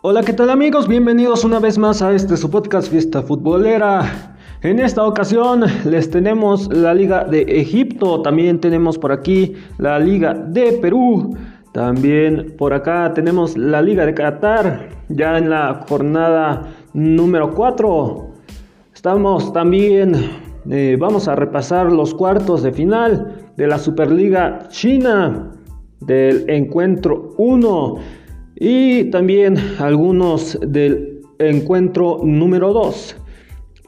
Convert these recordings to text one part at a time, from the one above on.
Hola, ¿qué tal amigos? Bienvenidos una vez más a este su podcast Fiesta Futbolera. En esta ocasión les tenemos la Liga de Egipto, también tenemos por aquí la Liga de Perú, también por acá tenemos la Liga de Qatar, ya en la jornada número 4. Estamos también, eh, vamos a repasar los cuartos de final de la Superliga China del encuentro 1 y también algunos del encuentro número 2.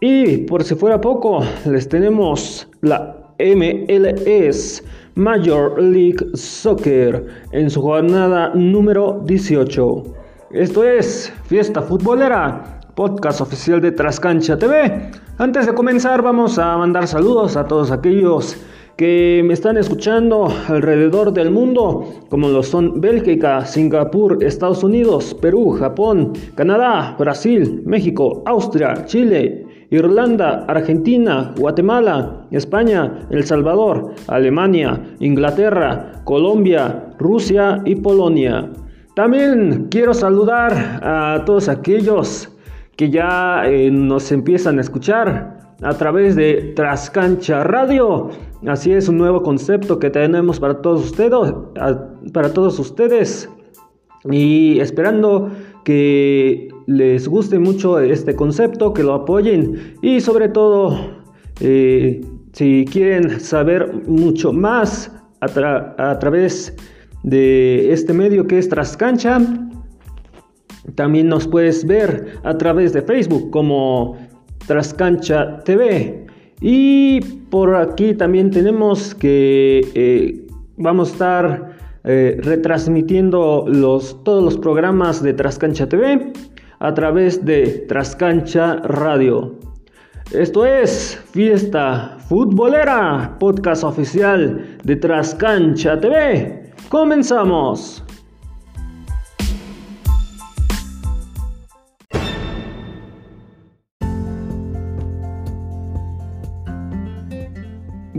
Y por si fuera poco, les tenemos la MLS Major League Soccer en su jornada número 18. Esto es Fiesta Futbolera, podcast oficial de Trascancha TV. Antes de comenzar vamos a mandar saludos a todos aquellos que me están escuchando alrededor del mundo, como lo son Bélgica, Singapur, Estados Unidos, Perú, Japón, Canadá, Brasil, México, Austria, Chile, Irlanda, Argentina, Guatemala, España, El Salvador, Alemania, Inglaterra, Colombia, Rusia y Polonia. También quiero saludar a todos aquellos que ya eh, nos empiezan a escuchar a través de Trascancha Radio. Así es un nuevo concepto que tenemos para todos ustedes, para todos ustedes y esperando que les guste mucho este concepto, que lo apoyen y sobre todo eh, si quieren saber mucho más a, a través de este medio que es Trascancha, también nos puedes ver a través de Facebook como Trascancha TV. Y por aquí también tenemos que eh, vamos a estar eh, retransmitiendo los, todos los programas de Trascancha TV a través de Trascancha Radio. Esto es Fiesta Futbolera, podcast oficial de Trascancha TV. Comenzamos.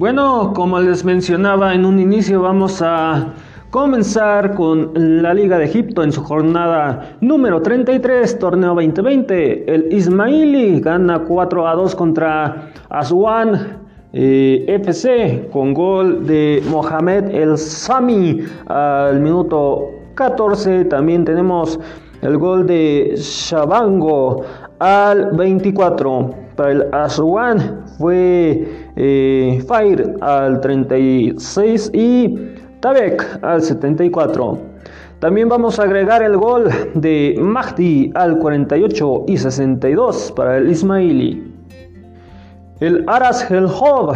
Bueno, como les mencionaba en un inicio, vamos a comenzar con la Liga de Egipto en su jornada número 33, torneo 2020. El Ismaili gana 4 a 2 contra Aswan eh, FC con gol de Mohamed El Sami al minuto 14. También tenemos el gol de Shabango al 24. Para el Aswan fue eh, Fire al 36 y Tabek al 74. También vamos a agregar el gol de Mahdi al 48 y 62 para el Ismaili. El Aras Helhov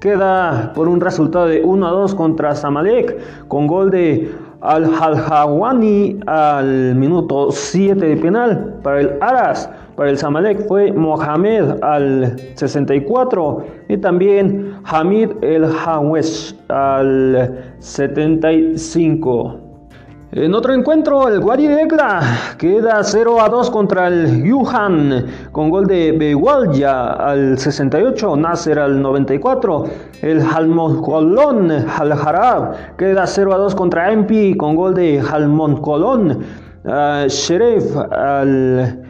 queda por un resultado de 1 a 2 contra Samalek con gol de Al-Halhawani al minuto 7 de penal para el Aras. Para el Samalek fue Mohamed al 64 y también Hamid el Hawesh al 75. En otro encuentro, el Guari queda 0 a 2 contra el Yuhan con gol de Bewalya al 68, Nasser al 94. El Halmon Colón al Harab queda 0 a 2 contra Empi con gol de Halmon Colón. Uh, Sheriff al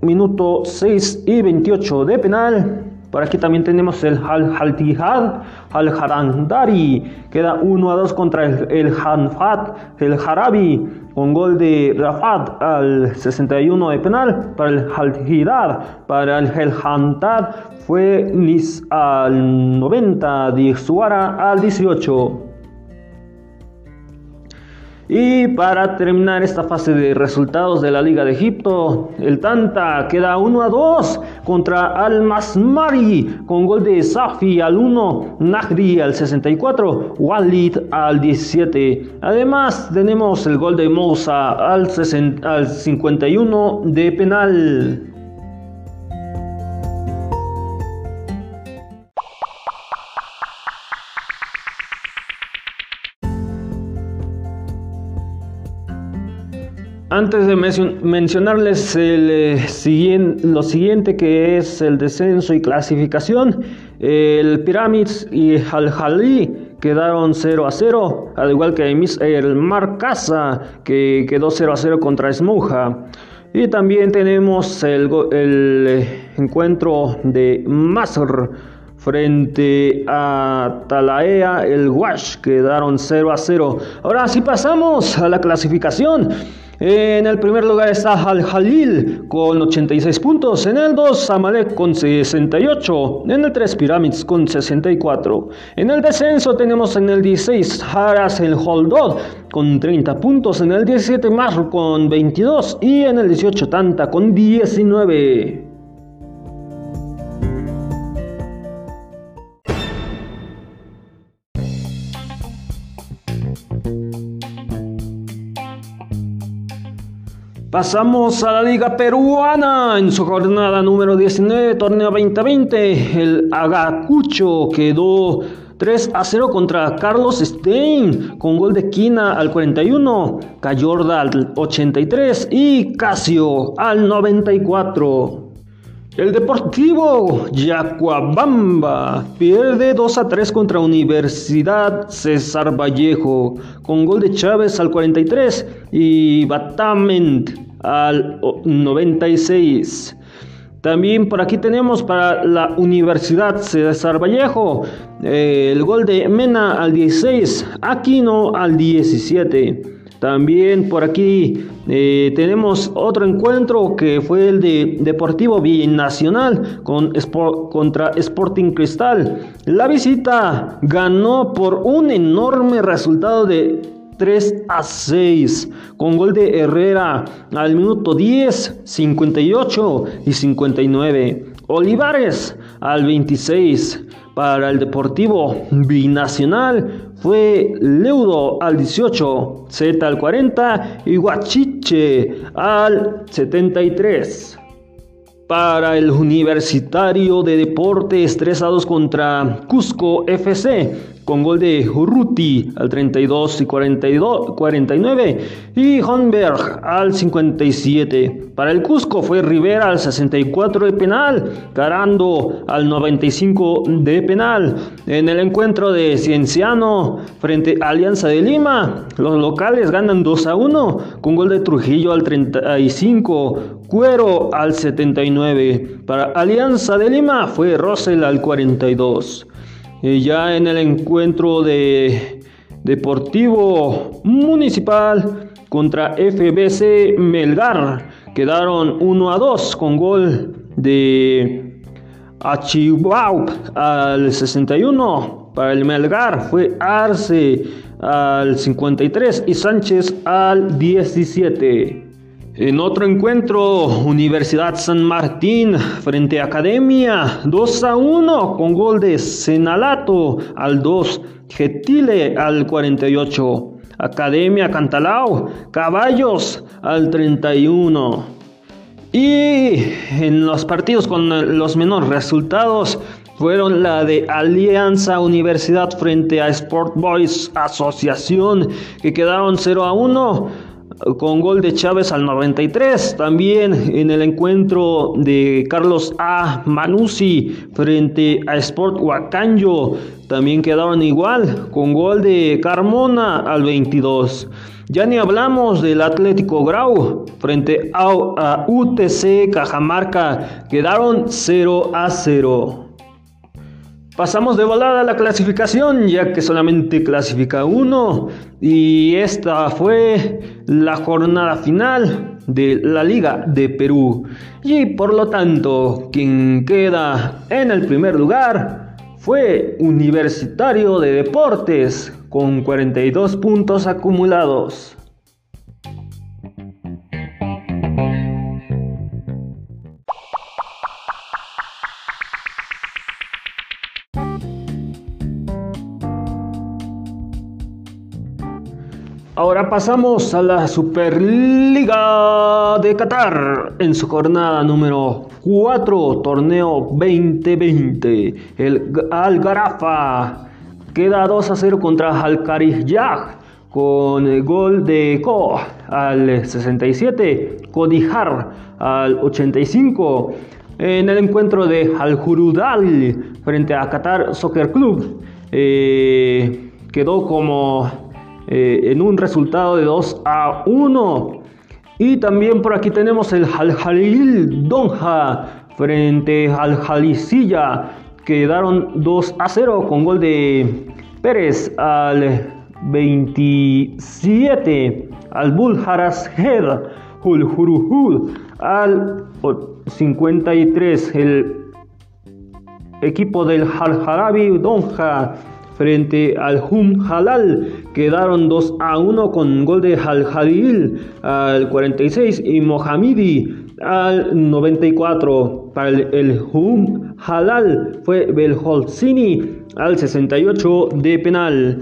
minuto 6 y 28 de penal. Por aquí también tenemos el Al Haltihad Al Harandari. Queda 1 a 2 contra el, Hanfat, el Harabi, con gol de Rafat al 61 de penal. Para el Haltihad, para el El fue Nis al 90, de Suara al 18. Y para terminar esta fase de resultados de la Liga de Egipto, el Tanta queda 1 a 2 contra Al Masmari con gol de Safi al 1, Nahri al 64, Walid al 17. Además tenemos el gol de Moussa al, al 51 de penal. Antes de mencionarles eh, lo siguiente que es el descenso y clasificación, el Pyramids y Al-Jali quedaron 0 a 0, al igual que el Marcasa que quedó 0 a 0 contra Smuja. Y también tenemos el, el eh, encuentro de Masr frente a Talaea, el Wash, quedaron 0 a 0. Ahora sí pasamos a la clasificación. En el primer lugar está Al Jalil con 86 puntos. En el 2, Amalek con 68. En el 3, Pyramids con 64. En el descenso tenemos en el 16 Haras el Holdod con 30 puntos. En el 17, Mar con 22. Y en el 18, Tanta con 19. Pasamos a la Liga Peruana en su jornada número 19, torneo 2020. El Agacucho quedó 3 a 0 contra Carlos Stein con gol de Quina al 41, Cayorda al 83 y Casio al 94. El Deportivo Yacuabamba pierde 2 a 3 contra Universidad César Vallejo con gol de Chávez al 43 y Batament al 96. También por aquí tenemos para la Universidad César Vallejo eh, el gol de Mena al 16, Aquino al 17. También por aquí eh, tenemos otro encuentro que fue el de Deportivo Binacional con contra Sporting Cristal. La visita ganó por un enorme resultado de 3 a 6 con gol de Herrera al minuto 10, 58 y 59. Olivares al 26 para el Deportivo Binacional fue Leudo al 18, Z al 40 y Guachiche al 73. Para el Universitario de Deportes 3 a 2 contra Cusco FC con gol de Urruti al 32 y 42, 49 y Honberg al 57. Para el Cusco fue Rivera al 64 de penal, Carando al 95 de penal. En el encuentro de Cienciano frente a Alianza de Lima, los locales ganan 2 a 1 con gol de Trujillo al 35, Cuero al 79. Para Alianza de Lima fue Rosel al 42 ya en el encuentro de Deportivo Municipal contra FBC Melgar quedaron 1 a 2 con gol de Achibau al 61 para el Melgar fue Arce al 53 y Sánchez al 17. En otro encuentro, Universidad San Martín frente a Academia, 2 a 1 con gol de Senalato al 2, Getile al 48, Academia Cantalao, Caballos al 31. Y en los partidos con los menores resultados fueron la de Alianza Universidad frente a Sport Boys Asociación, que quedaron 0 a 1 con gol de Chávez al 93. También en el encuentro de Carlos A. Manusi frente a Sport Huacanyo. También quedaron igual con gol de Carmona al 22. Ya ni hablamos del Atlético Grau frente a UTC Cajamarca. Quedaron 0 a 0. Pasamos de volada a la clasificación, ya que solamente clasifica uno. Y esta fue la jornada final de la Liga de Perú. Y por lo tanto, quien queda en el primer lugar fue Universitario de Deportes, con 42 puntos acumulados. Ahora pasamos a la Superliga de Qatar en su jornada número 4, torneo 2020. El Al Garafa queda 2 a 0 contra Al Yag con el gol de Ko al 67, Kodihar al 85. En el encuentro de Al Jurudal frente a Qatar Soccer Club. Eh, quedó como eh, en un resultado de 2 a 1. Y también por aquí tenemos el Al Jalil Donja frente al Jalisilla. Quedaron 2 a 0 con gol de Pérez al 27. Al Bulharas Head al 53. El equipo del Al Donja frente al Hum Halal. Quedaron 2 a 1 con gol de Al Halil al 46 y Mohamidi al 94. Para el, Hum Halal fue Belholzini al 68 de penal.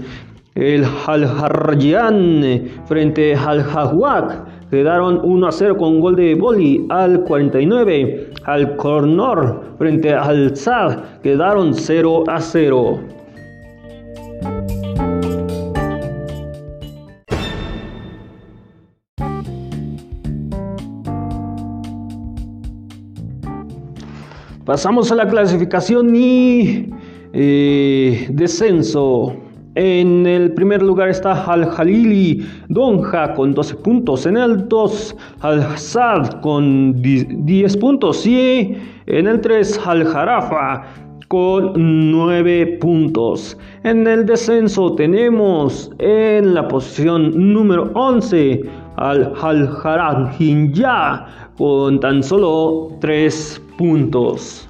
El Al Harjian frente al Hawak quedaron 1 a 0 con gol de Boli al 49. Al Cornor frente al Zag quedaron 0 a 0. Pasamos a la clasificación y eh, descenso. En el primer lugar está Al Jalili Donja con 12 puntos. En el 2 Al Hassad con 10 puntos. Y en el 3 Al Jarafa con 9 puntos. En el descenso tenemos en la posición número 11 al Al Hinja con tan solo 3 puntos.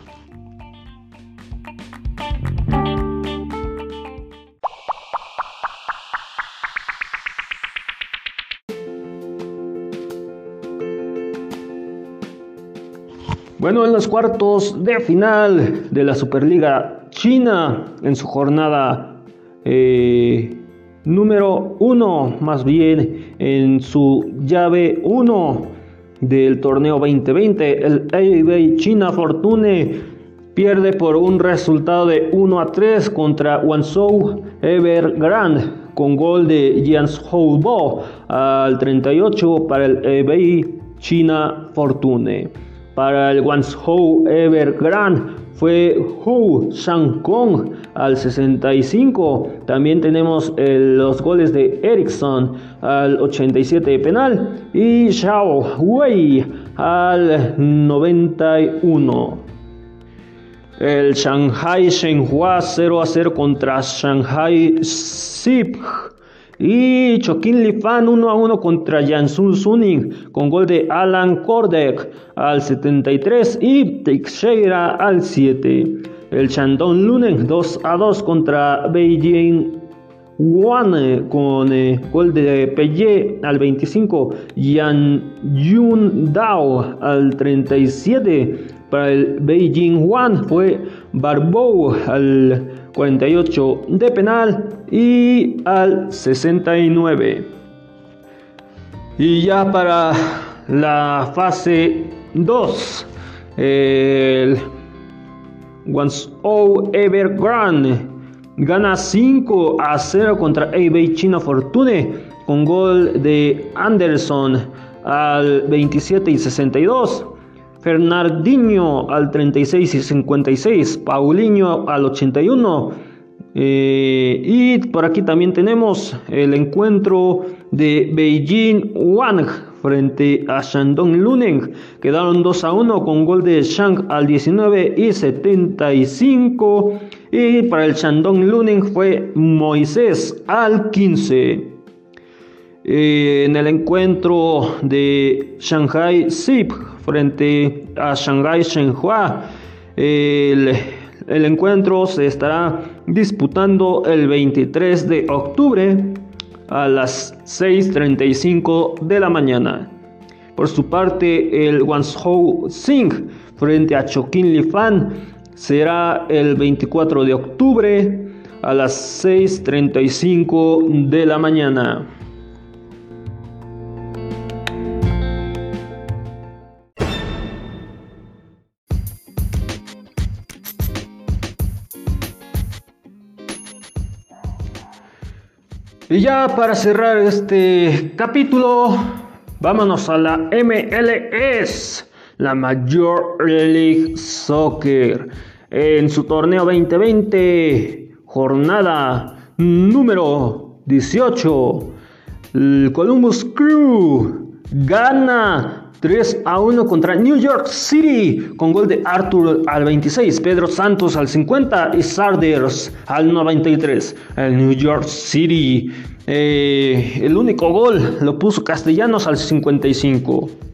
Bueno, en los cuartos de final de la Superliga China, en su jornada eh, número uno, más bien en su llave 1 del torneo 2020, el AIB China Fortune pierde por un resultado de 1 a 3 contra Guangzhou Evergrande con gol de Jian Bo al 38 para el eBay China Fortune. Para el Guangzhou Evergrande fue Hu Shangkong al 65. También tenemos los goles de Ericsson al 87 de penal y Xiao Wei al 91. El Shanghai Shenhua 0 a 0 contra Shanghai Sip y Choquín Lifan 1 a 1 contra Jansun Suning con gol de Alan Kordek al 73 y Teixeira al 7. El Shandong Lunen 2 a 2 contra Beijing Wan con eh, gol de Pelle al 25, Yan Yun Dao al 37. Para el Beijing Wan fue Barbou al 48 de penal y al 69. Y ya para la fase 2, el Guangzhou Evergrande gana 5 a 0 contra AB China Fortune con gol de Anderson al 27 y 62. Fernandinho al 36 y 56, Paulinho al 81. Eh, y por aquí también tenemos el encuentro de Beijing Wang frente a Shandong Luneng. Quedaron 2 a 1 con gol de Shang al 19 y 75. Y para el Shandong Luneng fue Moisés al 15. Eh, en el encuentro de Shanghai Zip frente a Shanghai Shenhua. El, el encuentro se estará disputando el 23 de octubre a las 6.35 de la mañana. Por su parte, el Guangzhou Sing frente a Chokin Lifan será el 24 de octubre a las 6.35 de la mañana. Y ya para cerrar este capítulo, vámonos a la MLS, la Major League Soccer. En su torneo 2020, jornada número 18. El Columbus Crew gana 3 a 1 contra New York City con gol de Arthur al 26, Pedro Santos al 50 y Sarders al 93. El New York City, eh, el único gol lo puso Castellanos al 55.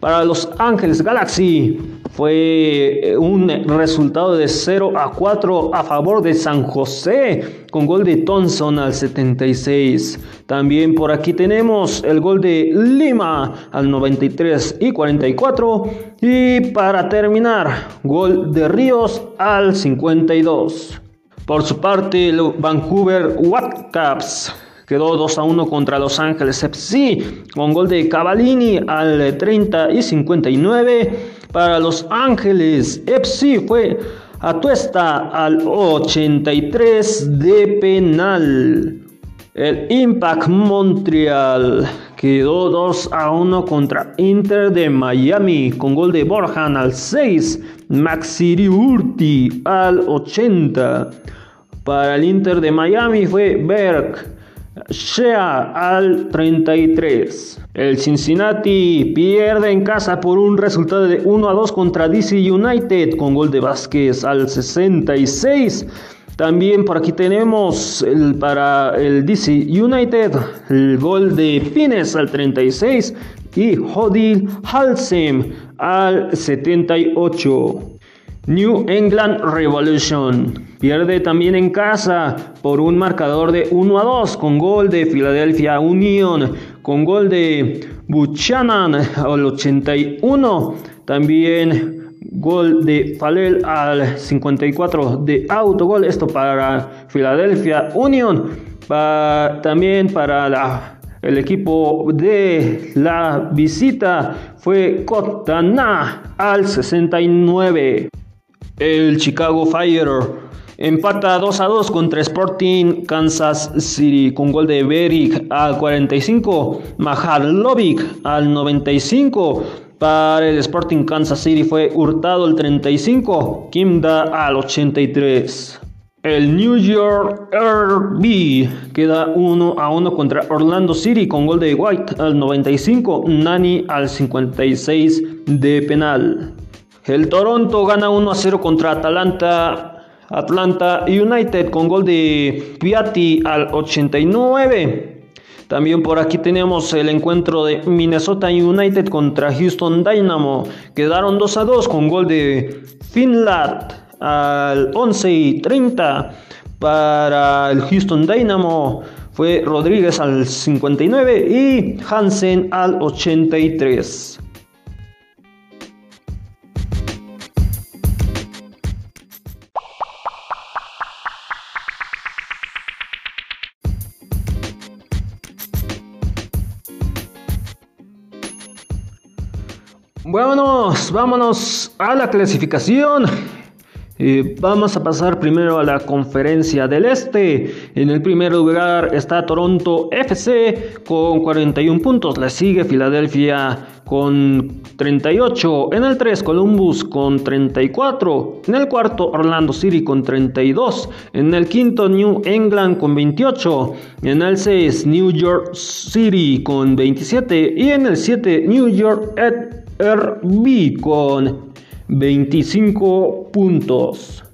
Para Los Ángeles Galaxy fue eh, un resultado de 0 a 4 a favor de San José con gol de Thompson al 76. También por aquí tenemos el gol de Lima al 93 y 44. Y para terminar, gol de Ríos al 52. Por su parte, Vancouver Whitecaps Quedó 2 a 1 contra Los Ángeles FC con gol de Cavallini al 30 y 59. Para Los Ángeles FC fue Atuesta al 83 de penal. El Impact Montreal quedó 2 a 1 contra Inter de Miami con gol de Borjan al 6, Maxi Urti al 80. Para el Inter de Miami fue Berg Shea al 33. El Cincinnati pierde en casa por un resultado de 1 a 2 contra DC United con gol de Vázquez al 66. También por aquí tenemos el, para el DC United el gol de Pines al 36 y Hodil Halsem al 78. New England Revolution. Pierde también en casa por un marcador de 1 a 2 con gol de Philadelphia Union, con gol de Buchanan al 81, también gol de Falel al 54 de autogol, esto para Philadelphia Union, también para el equipo de la visita fue Cotana al 69. El Chicago Fire empata 2 a 2 contra Sporting Kansas City con gol de Beric al 45, Mahalovic al 95. Para el Sporting Kansas City fue Hurtado el 35, Kimda al 83. El New York RB queda 1 a 1 contra Orlando City con gol de White al 95, Nani al 56 de penal. El Toronto gana 1 a 0 contra Atalanta, Atlanta United con gol de Piatti al 89. También por aquí tenemos el encuentro de Minnesota United contra Houston Dynamo. Quedaron 2 a 2 con gol de Finland al 11 y 30. Para el Houston Dynamo fue Rodríguez al 59 y Hansen al 83. Vámonos, vámonos a la clasificación. Eh, vamos a pasar primero a la conferencia del Este. En el primer lugar está Toronto FC con 41 puntos. Le sigue Filadelfia con 38. En el 3 Columbus con 34. En el cuarto Orlando City con 32. En el quinto New England con 28. En el 6 New York City con 27. Y en el 7 New York Ed RB con 25 puntos.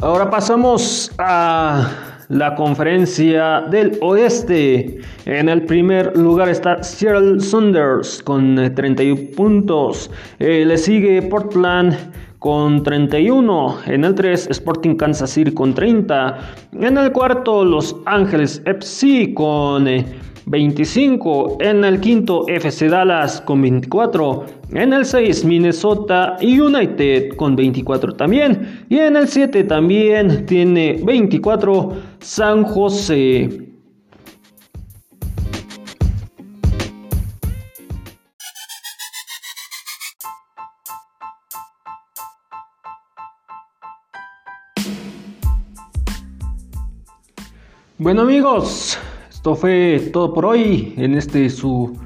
Ahora pasamos a la conferencia del oeste. En el primer lugar está Seattle Saunders con 31 puntos. Eh, le sigue Portland con 31. En el 3, Sporting Kansas City con 30. En el cuarto, Los Ángeles FC con 25. Eh, en el quinto, FC Dallas con 24. En el 6, Minnesota United con 24 también. Y en el 7 también tiene 24 San José. Bueno amigos, esto fue todo por hoy en este su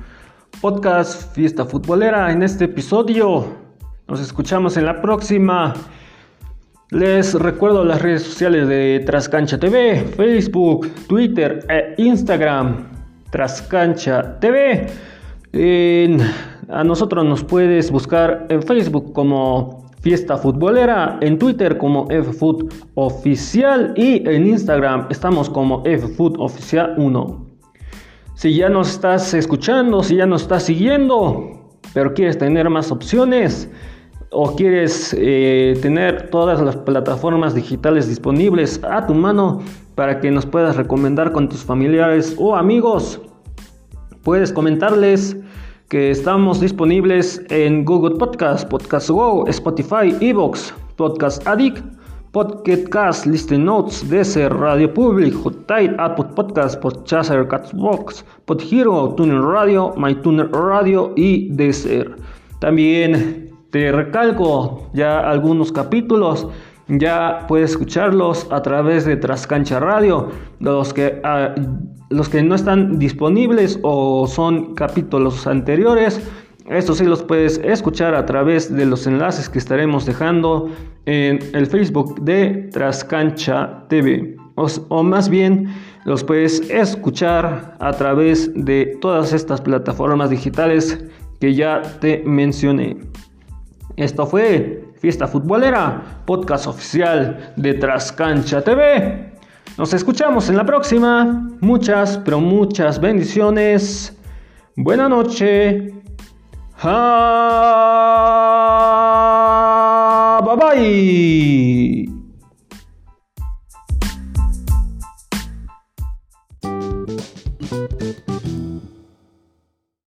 podcast Fiesta Futbolera en este episodio. Nos escuchamos en la próxima. Les recuerdo las redes sociales de Trascancha TV, Facebook, Twitter e Instagram. Trascancha TV. a nosotros nos puedes buscar en Facebook como Fiesta Futbolera, en Twitter como FFood Oficial y en Instagram estamos como FFood Oficial 1. Si ya nos estás escuchando, si ya nos estás siguiendo, pero quieres tener más opciones o quieres eh, tener todas las plataformas digitales disponibles a tu mano para que nos puedas recomendar con tus familiares o amigos, puedes comentarles que estamos disponibles en Google Podcast, Podcast Go, Spotify, Evox, Podcast Addict, Podcast Cast, Listen Notes, Deezer, Radio Public, Hottite, Apple Podcast, Podchaser, Catbox, Podhero, Tuner Radio, MyTuner Radio y Deezer. También te recalco ya algunos capítulos ya puedes escucharlos a través de Trascancha Radio. Los que, ah, los que no están disponibles o son capítulos anteriores, estos sí los puedes escuchar a través de los enlaces que estaremos dejando en el Facebook de Trascancha TV. o más bien los puedes escuchar a través de todas estas plataformas digitales que ya te mencioné. Esto fue Fiesta Futbolera, podcast oficial de Trascancha TV. Nos escuchamos en la próxima. Muchas, pero muchas bendiciones. Buena noche. bye bye.